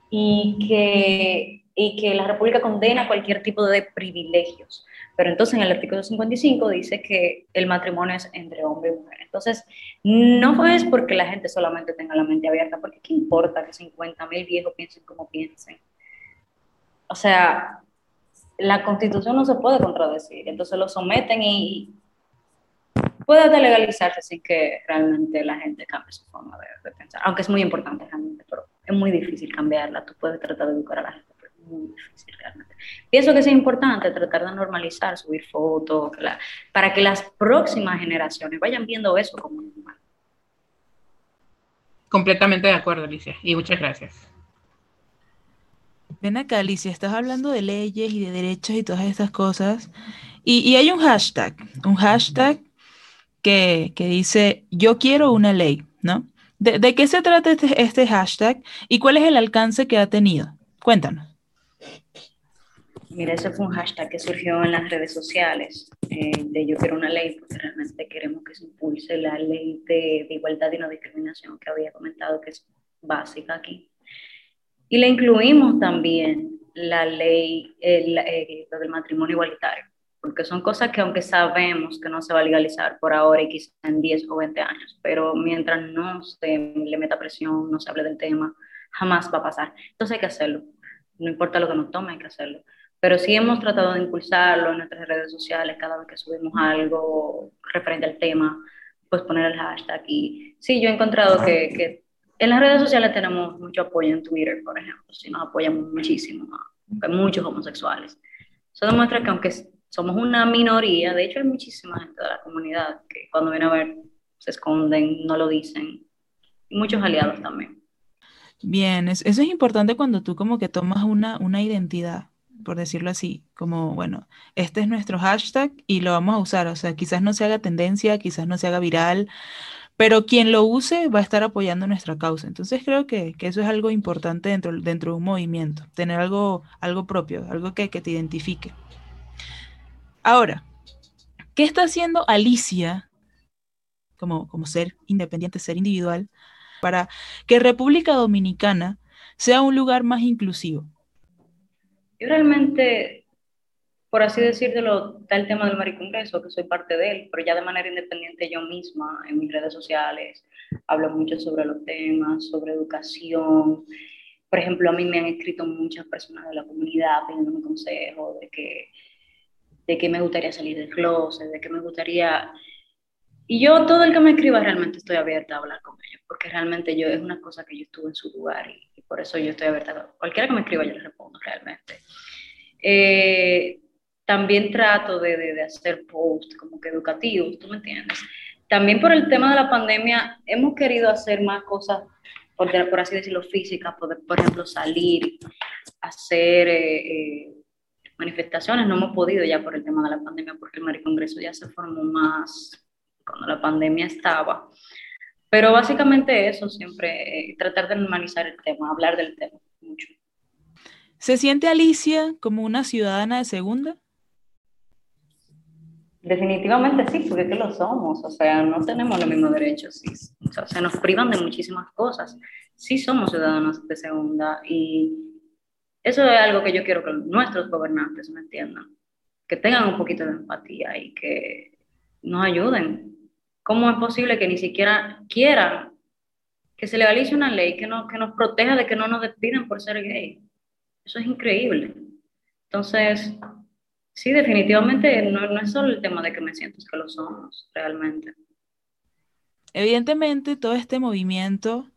y que, y que la República condena cualquier tipo de privilegios. Pero entonces en el artículo 55 dice que el matrimonio es entre hombre y mujer. Entonces, no es porque la gente solamente tenga la mente abierta, porque ¿qué importa que 50 mil viejos piensen como piensen? O sea, la constitución no se puede contradecir, entonces lo someten y puede legalizarse sin que realmente la gente cambie su forma de, pensar, aunque es muy importante realmente, pero es muy difícil cambiarla, tú puedes tratar de educar a la gente, pero es muy difícil realmente. Pienso que es importante tratar de normalizar, subir fotos, para que las próximas generaciones vayan viendo eso como normal. Completamente de acuerdo, Alicia, y muchas gracias. Ven acá, Alicia, estás hablando de leyes y de derechos y todas estas cosas. Y, hay un hashtag, un hashtag que, dice, yo quiero una ley, ¿no? ¿De, qué se trata este, este, hashtag y cuál es el alcance que ha tenido? Cuéntanos. Mira, ese fue un hashtag que surgió en las redes sociales eh, de Yo quiero una ley, porque realmente queremos que se impulse la ley de igualdad y no discriminación que había comentado que es básica aquí. Y le incluimos también la ley, eh, del matrimonio igualitario. porque son cosas que aunque sabemos que no se va a legalizar por ahora y quizás en 10 o 20 años, pero mientras no se le meta presión, no se hable del tema, jamás va a pasar. Entonces hay que hacerlo, no importa lo que nos tome, hay que hacerlo. Pero sí hemos tratado de impulsarlo en nuestras redes sociales cada vez que subimos algo referente al tema, pues poner el hashtag. Y sí, yo he encontrado que en las redes sociales tenemos mucho apoyo en Twitter, por ejemplo, sí nos apoyamos muchísimo, hay muchos homosexuales. Eso demuestra que aunque somos una minoría, de hecho hay muchísima gente de la comunidad que cuando viene a ver se esconden, no lo dicen, y muchos aliados también. Bien, eso es importante cuando tú como que tomas una, una identidad, por decirlo así, como, bueno, este es nuestro hashtag y lo vamos a usar, o sea, quizás no se haga tendencia, quizás no se haga viral, pero quien lo use va a estar apoyando nuestra causa. Entonces creo que, eso es algo importante dentro, dentro de un movimiento, tener algo, algo propio, algo que, que te identifique. Ahora, ¿qué está haciendo Alicia como, como ser independiente, ser individual, para que República Dominicana sea un lugar más inclusivo? Yo realmente, por así decirlo, está el tema del Maricongreso, que soy parte de él, pero ya de manera independiente yo misma en mis redes sociales hablo mucho sobre los temas, sobre educación. Por ejemplo, a mí me han escrito muchas personas de la comunidad pidiéndome consejo de que de que me gustaría salir del closet, de que me gustaría... Y yo, todo el que me escriba, realmente estoy abierta a hablar con ellos, porque realmente yo es una cosa que yo estuve en su lugar y, por eso yo estoy abierta. Cualquiera que me escriba, yo le respondo realmente. Eh, también trato de, de, hacer posts como que educativos, ¿tú me entiendes? También por el tema de la pandemia, hemos querido hacer más cosas, por, por así decirlo, físicas, por, por ejemplo, salir, hacer... Eh, eh, manifestaciones, no hemos podido ya por el tema de la pandemia, porque el Maricongreso ya se formó más cuando la pandemia estaba. Pero básicamente eso, siempre eh, tratar de normalizar el tema, hablar del tema mucho. ¿Se siente Alicia como una ciudadana de segunda? Definitivamente sí, porque que lo somos, o sea, no tenemos los mismos derechos, sí, o sea, se nos privan de muchísimas cosas. Sí somos ciudadanos de segunda y eso es algo que yo quiero que nuestros gobernantes me entiendan, que tengan un poquito de empatía y que nos ayuden. ¿Cómo es posible que ni siquiera quieran que se legalice una ley que, no, que nos proteja de que no nos despiden por ser gay? Eso es increíble. Entonces, sí, definitivamente no, no es solo el tema de que me siento, es que lo somos realmente. Evidentemente, todo este movimiento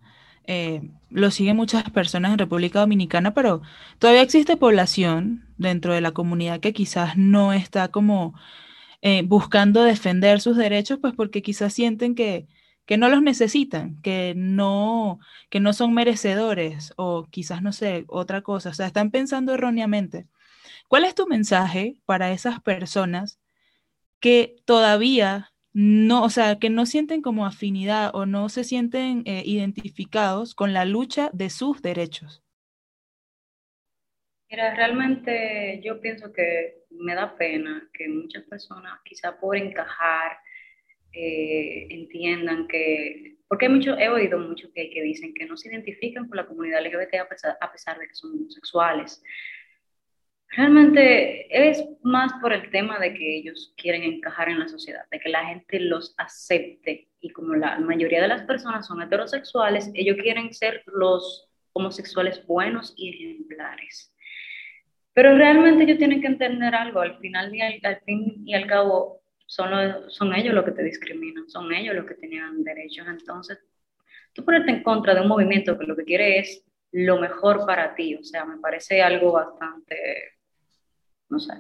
eh, lo siguen muchas personas en República Dominicana, pero todavía existe población dentro de la comunidad que quizás no está como eh, buscando defender sus derechos, pues porque quizás sienten que, que no los necesitan, que no, que no son merecedores o quizás, no sé, otra cosa. O sea, están pensando erróneamente. ¿Cuál es tu mensaje para esas personas que todavía no, o sea, que no sienten como afinidad o no se sienten eh, identificados con la lucha de sus derechos? Mira, realmente yo pienso que me da pena que muchas personas, quizá por encajar, eh, entiendan que, porque mucho, he oído mucho que, que dicen que no se identifican con la comunidad LGBT a pesar, a pesar de que son homosexuales. Realmente es más por el tema de que ellos quieren encajar en la sociedad, de que la gente los acepte. Y como la mayoría de las personas son heterosexuales, ellos quieren ser los homosexuales buenos y ejemplares. Pero realmente ellos tienen que entender algo, al final y al, fin y al cabo son, son ellos los que te discriminan, son ellos los que tenían derechos. Entonces, tú ponerte en contra de un movimiento que lo que quiere es lo mejor para ti, o sea, me parece algo bastante no sé,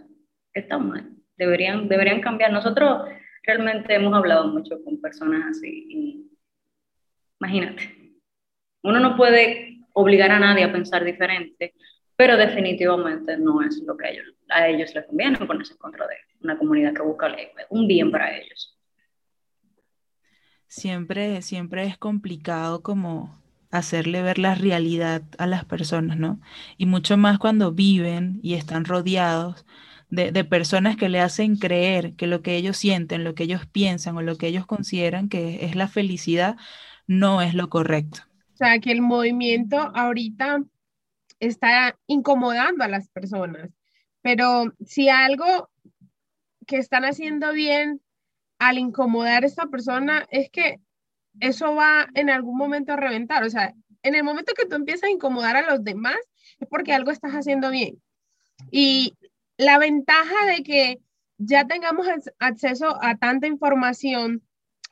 está mal. Deberían, deberían cambiar. Nosotros realmente hemos hablado mucho con personas así y imagínate, uno no puede obligar a nadie a pensar diferente, pero definitivamente no es lo que a ellos, a ellos les conviene ponerse en contra de una comunidad que busca un bien para ellos. Siempre, siempre es complicado como hacerle ver la realidad a las personas, ¿no? Y mucho más cuando viven y están rodeados de, personas que le hacen creer que lo que ellos sienten, lo que ellos piensan o lo que ellos consideran que es la felicidad, no es lo correcto. O sea, que el movimiento ahorita está incomodando a las personas, pero si algo que están haciendo bien al incomodar a esta persona es que eso va en algún momento a reventar. O sea, en el momento que tú empiezas a incomodar a los demás, es porque algo estás haciendo bien. Y la ventaja de que ya tengamos acceso a tanta información,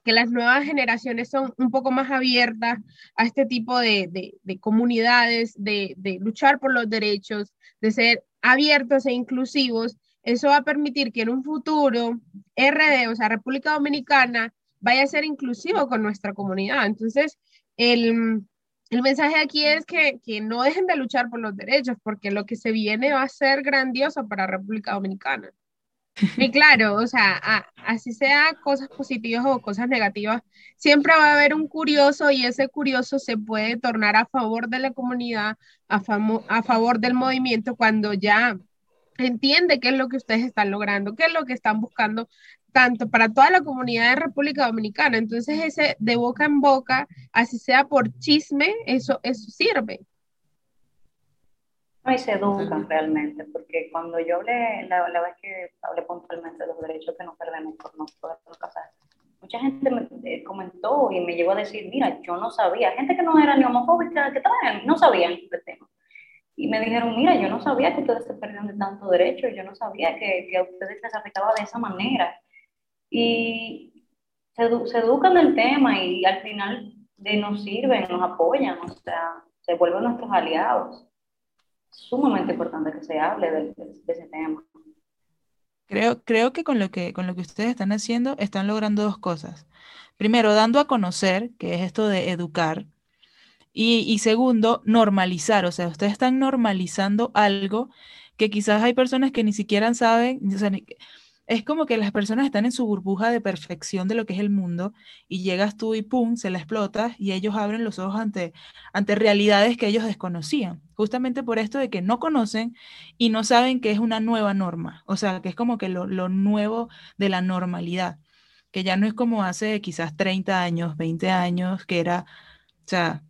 que las nuevas generaciones son un poco más abiertas a este tipo de, comunidades, de, de luchar por los derechos, de ser abiertos e inclusivos, eso va a permitir que en un futuro RD, o sea, República Dominicana, vaya a ser inclusivo con nuestra comunidad. Entonces, el, el mensaje aquí es que, que, no dejen de luchar por los derechos, porque lo que se viene va a ser grandioso para República Dominicana. Y claro, o sea, así sea cosas positivas o cosas negativas, siempre va a haber un curioso y ese curioso se puede tornar a favor de la comunidad, a, a favor del movimiento cuando ya entiende qué es lo que ustedes están logrando, qué es lo que están buscando tanto para toda la comunidad de República Dominicana. Entonces, ese de boca en boca, así sea por chisme, eso, eso sirve. No, y se educan realmente, porque cuando yo hablé, la, la, vez que hablé puntualmente de los derechos que nos perdemos por no poder casar, mucha gente me eh, comentó y me llegó a decir, mira, yo no sabía, gente que no era ni homofóbica, que no sabían el tema. Y me dijeron, mira, yo no sabía que ustedes se perdían de tanto derecho, yo no sabía que, que a ustedes les afectaba de esa manera. Y se, se educan del tema y al final de nos sirven, nos apoyan, o sea, se vuelven nuestros aliados. Sumamente importante que se hable de, de, ese tema. Creo, creo que con lo que con lo que ustedes están haciendo están logrando dos cosas. Primero, dando a conocer, que es esto de educar, y, segundo, normalizar, o sea, ustedes están normalizando algo que quizás hay personas que ni siquiera saben, o sea, es como que las personas están en su burbuja de perfección de lo que es el mundo y llegas tú y pum, se la explotas y ellos abren los ojos ante, ante realidades que ellos desconocían, justamente por esto de que no conocen y no saben que es una nueva norma, o sea, que es como que lo, lo nuevo de la normalidad, que ya no es como hace quizás 30 años, 20 años, que era, o sea,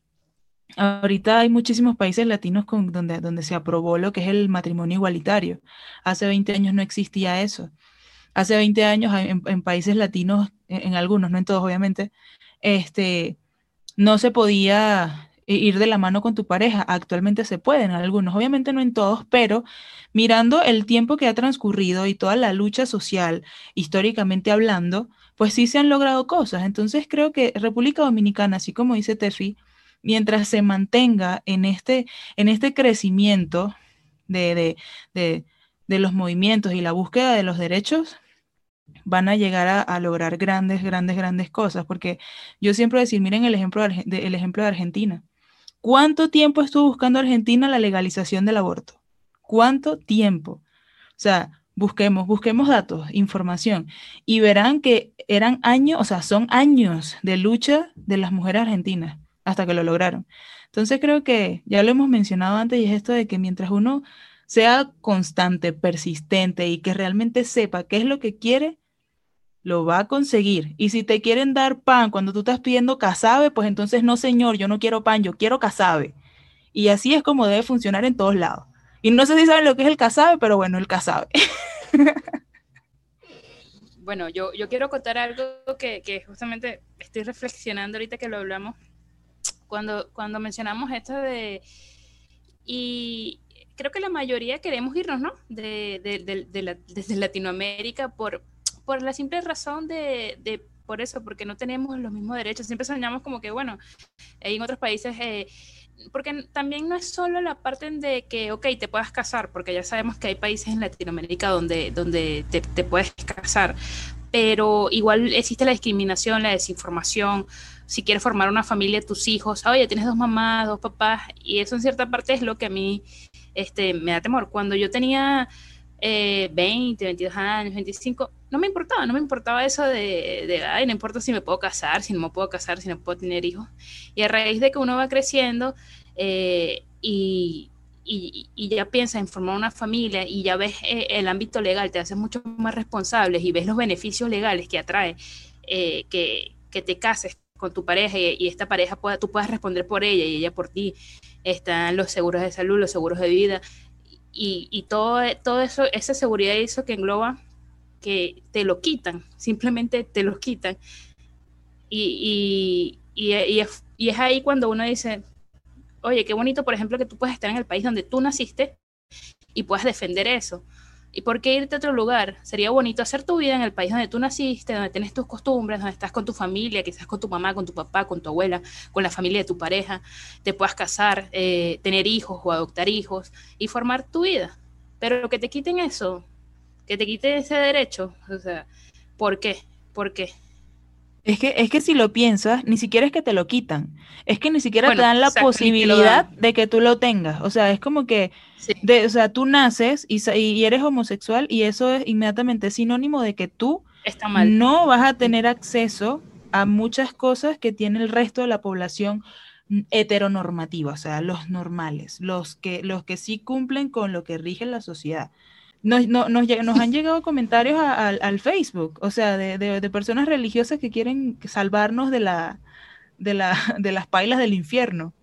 Ahorita hay muchísimos países latinos donde, donde se aprobó lo que es el matrimonio igualitario. Hace 20 años no existía eso. Hace 20 años en, países latinos, en, algunos, no en todos obviamente, este, no se podía ir de la mano con tu pareja. Actualmente se puede en algunos, obviamente no en todos, pero mirando el tiempo que ha transcurrido y toda la lucha social, históricamente hablando, pues sí se han logrado cosas. Entonces creo que República Dominicana, así como dice Tefi, mientras se mantenga en este, en este crecimiento de, los movimientos y la búsqueda de los derechos, van a llegar a, lograr grandes, grandes, grandes cosas. Porque yo siempre decir, miren el ejemplo de, el ejemplo de Argentina. ¿Cuánto tiempo estuvo buscando Argentina la legalización del aborto? ¿Cuánto tiempo? O sea, busquemos, busquemos datos, información, y verán que eran años, o sea, son años de lucha de las mujeres argentinas hasta que lo lograron. Entonces creo que ya lo hemos mencionado antes y es esto de que mientras uno sea constante, persistente y que realmente sepa qué es lo que quiere, lo va a conseguir. Y si te quieren dar pan cuando tú estás pidiendo casabe, pues entonces no, señor, yo no quiero pan, yo quiero casabe. Y así es como debe funcionar en todos lados. Y no sé si saben lo que es el casabe, pero bueno, el casabe. bueno, yo, yo quiero contar algo que, que justamente estoy reflexionando ahorita que lo hablamos cuando, cuando mencionamos esto de... Y creo que la mayoría queremos irnos, ¿no? De, desde Latinoamérica por, por la simple razón de, por eso, porque no tenemos los mismos derechos. Siempre soñamos como que, bueno, en otros países, eh, porque también no es solo la parte de que, ok, te puedas casar, porque ya sabemos que hay países en Latinoamérica donde, donde te, te puedes casar, pero igual existe la discriminación, la desinformación, si quieres formar una familia, tus hijos, oye, tienes dos mamás, dos papás, y eso en cierta parte es lo que a mí este, me da temor. Cuando yo tenía 20, 22 años, 25, no me importaba, no me importaba eso de, de, ay, no importa si me puedo casar, si no me puedo casar, si no puedo tener hijos. Y a raíz de que uno va creciendo eh, y, ya piensa en formar una familia y ya ves eh, el ámbito legal, te haces mucho más responsables y ves los beneficios legales que atrae eh, que, que, te cases con tu pareja y, esta pareja pueda, tú puedas responder por ella y ella por ti. Están los seguros de salud, los seguros de vida y, y todo, todo eso, esa seguridad eso que engloba que te lo quitan, simplemente te lo quitan. Y, y, y, es, y es ahí cuando uno dice, oye, qué bonito, por ejemplo, que tú puedes estar en el país donde tú naciste y puedas defender eso. ¿Y por qué irte a otro lugar? Sería bonito hacer tu vida en el país donde tú naciste, donde tienes tus costumbres, donde estás con tu familia, quizás con tu mamá, con tu papá, con tu abuela, con la familia de tu pareja, te puedas casar, eh, tener hijos o adoptar hijos y formar tu vida. Pero que te quiten eso, que te quiten ese derecho, o sea, ¿por qué? ¿Por qué? Es que, es que si lo piensas, ni siquiera es que te lo quitan, es que ni siquiera te dan la posibilidad de que tú lo tengas. O sea, es como que, de, o sea, tú naces y, y, eres homosexual y eso es inmediatamente sinónimo de que tú Está mal. no vas a tener acceso a muchas cosas que tiene el resto de la población heteronormativa, o sea, los normales, los que, los que sí cumplen con lo que rige la sociedad nos, han llegado comentarios al Facebook, o sea, de, personas religiosas que quieren salvarnos de, la, la, las pailas del infierno.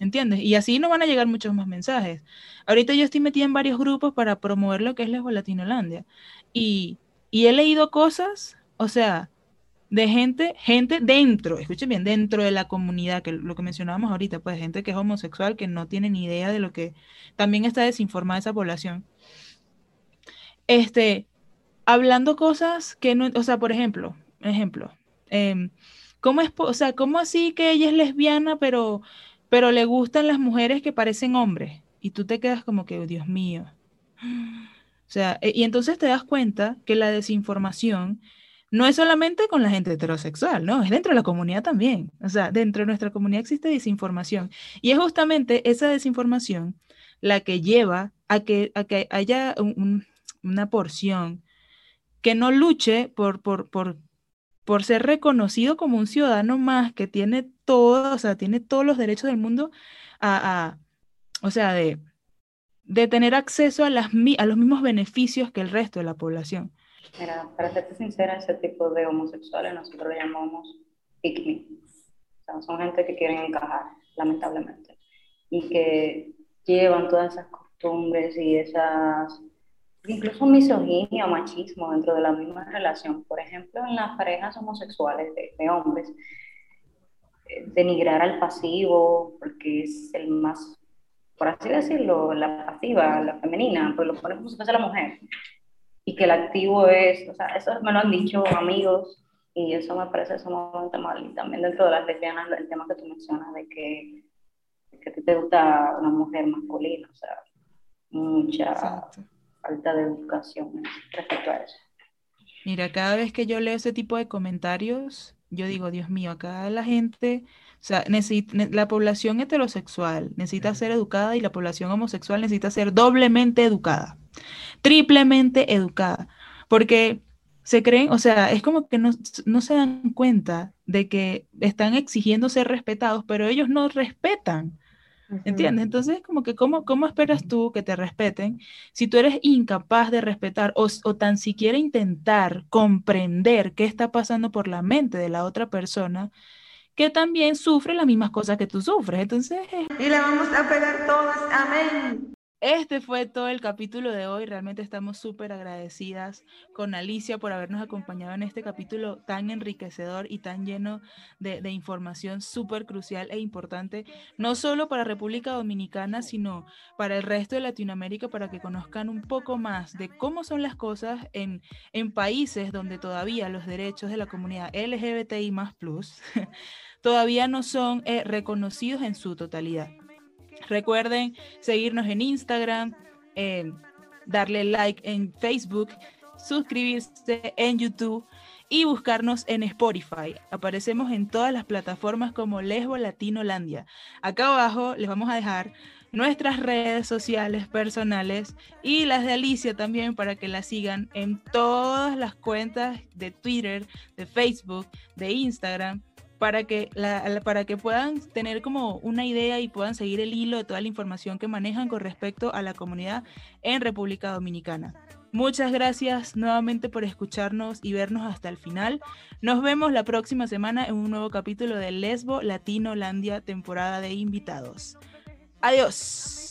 ¿Entiendes? Y así nos van a llegar muchos más mensajes. Ahorita yo estoy metida en varios grupos para promover lo que es Lesbo Latinolandia. Y, y he leído cosas, o sea, de gente, gente dentro, escuchen bien, dentro de la comunidad, que lo que mencionábamos ahorita, pues gente que es homosexual, que no tiene ni idea de lo que también está desinformada esa población este, hablando cosas que no, o sea, por ejemplo, ejemplo, eh, ¿cómo es, o sea, cómo así que ella es lesbiana, pero, pero le gustan las mujeres que parecen hombres? Y tú te quedas como que, Dios mío. O sea, e, y entonces te das cuenta que la desinformación no es solamente con la gente heterosexual, ¿no? Es dentro de la comunidad también. O sea, dentro de nuestra comunidad existe desinformación. Y es justamente esa desinformación la que lleva a que, a que haya un, una porción que no luche por, por, por, por ser reconocido como un ciudadano más que tiene todo, o sea, tiene todos los derechos del mundo a, o sea, de, de tener acceso a, las, a los mismos beneficios que el resto de la población. Mira, para serte sincera, ese tipo de homosexuales nosotros lo llamamos pick O sea, son gente que quieren encajar, lamentablemente, y que llevan todas esas costumbres y esas incluso misoginia o machismo dentro de la misma relación. Por ejemplo, en las parejas homosexuales de, hombres, eh, denigrar al pasivo, porque es el más, por así decirlo, la pasiva, la femenina, pues lo ponemos como si fuese la mujer. Y que el activo es, o sea, eso me lo han dicho amigos y eso me parece sumamente mal. Y también dentro de las lesbianas, el tema que tú mencionas de que, que te gusta una mujer masculina, o sea, mucha falta de educación respecto a eso. Mira, cada vez que yo leo ese tipo de comentarios, yo digo, Dios mío, acá la gente, o sea, la población heterosexual necesita ser educada y la población homosexual necesita ser doblemente educada, triplemente educada, porque se creen, o sea, es como que no, no se dan cuenta de que están exigiendo ser respetados, pero ellos no respetan. ¿Entiendes? Entonces, como que, ¿cómo, ¿cómo esperas tú que te respeten si tú eres incapaz de respetar o, o, tan siquiera intentar comprender qué está pasando por la mente de la otra persona que también sufre las mismas cosas que tú sufres? Entonces... Y la vamos a pegar todas, amén. Este fue todo el capítulo de hoy. Realmente estamos súper agradecidas con Alicia por habernos acompañado en este capítulo tan enriquecedor y tan lleno de, información súper crucial e importante, no solo para República Dominicana, sino para el resto de Latinoamérica, para que conozcan un poco más de cómo son las cosas en, en países donde todavía los derechos de la comunidad LGBTI más plus todavía no son eh, reconocidos en su totalidad. Recuerden seguirnos en Instagram, darle like en Facebook, suscribirse en YouTube y buscarnos en Spotify. Aparecemos en todas las plataformas como Lesbo Latinolandia. Acá abajo les vamos a dejar nuestras redes sociales personales y las de Alicia también para que la sigan en todas las cuentas de Twitter, de Facebook, de Instagram para que, para que puedan tener como una idea y puedan seguir el hilo de toda la información que manejan con respecto a la comunidad en República Dominicana. Muchas gracias nuevamente por escucharnos y vernos hasta el final. Nos vemos la próxima semana en un nuevo capítulo de Lesbo Latinolandia, temporada de invitados. Adiós.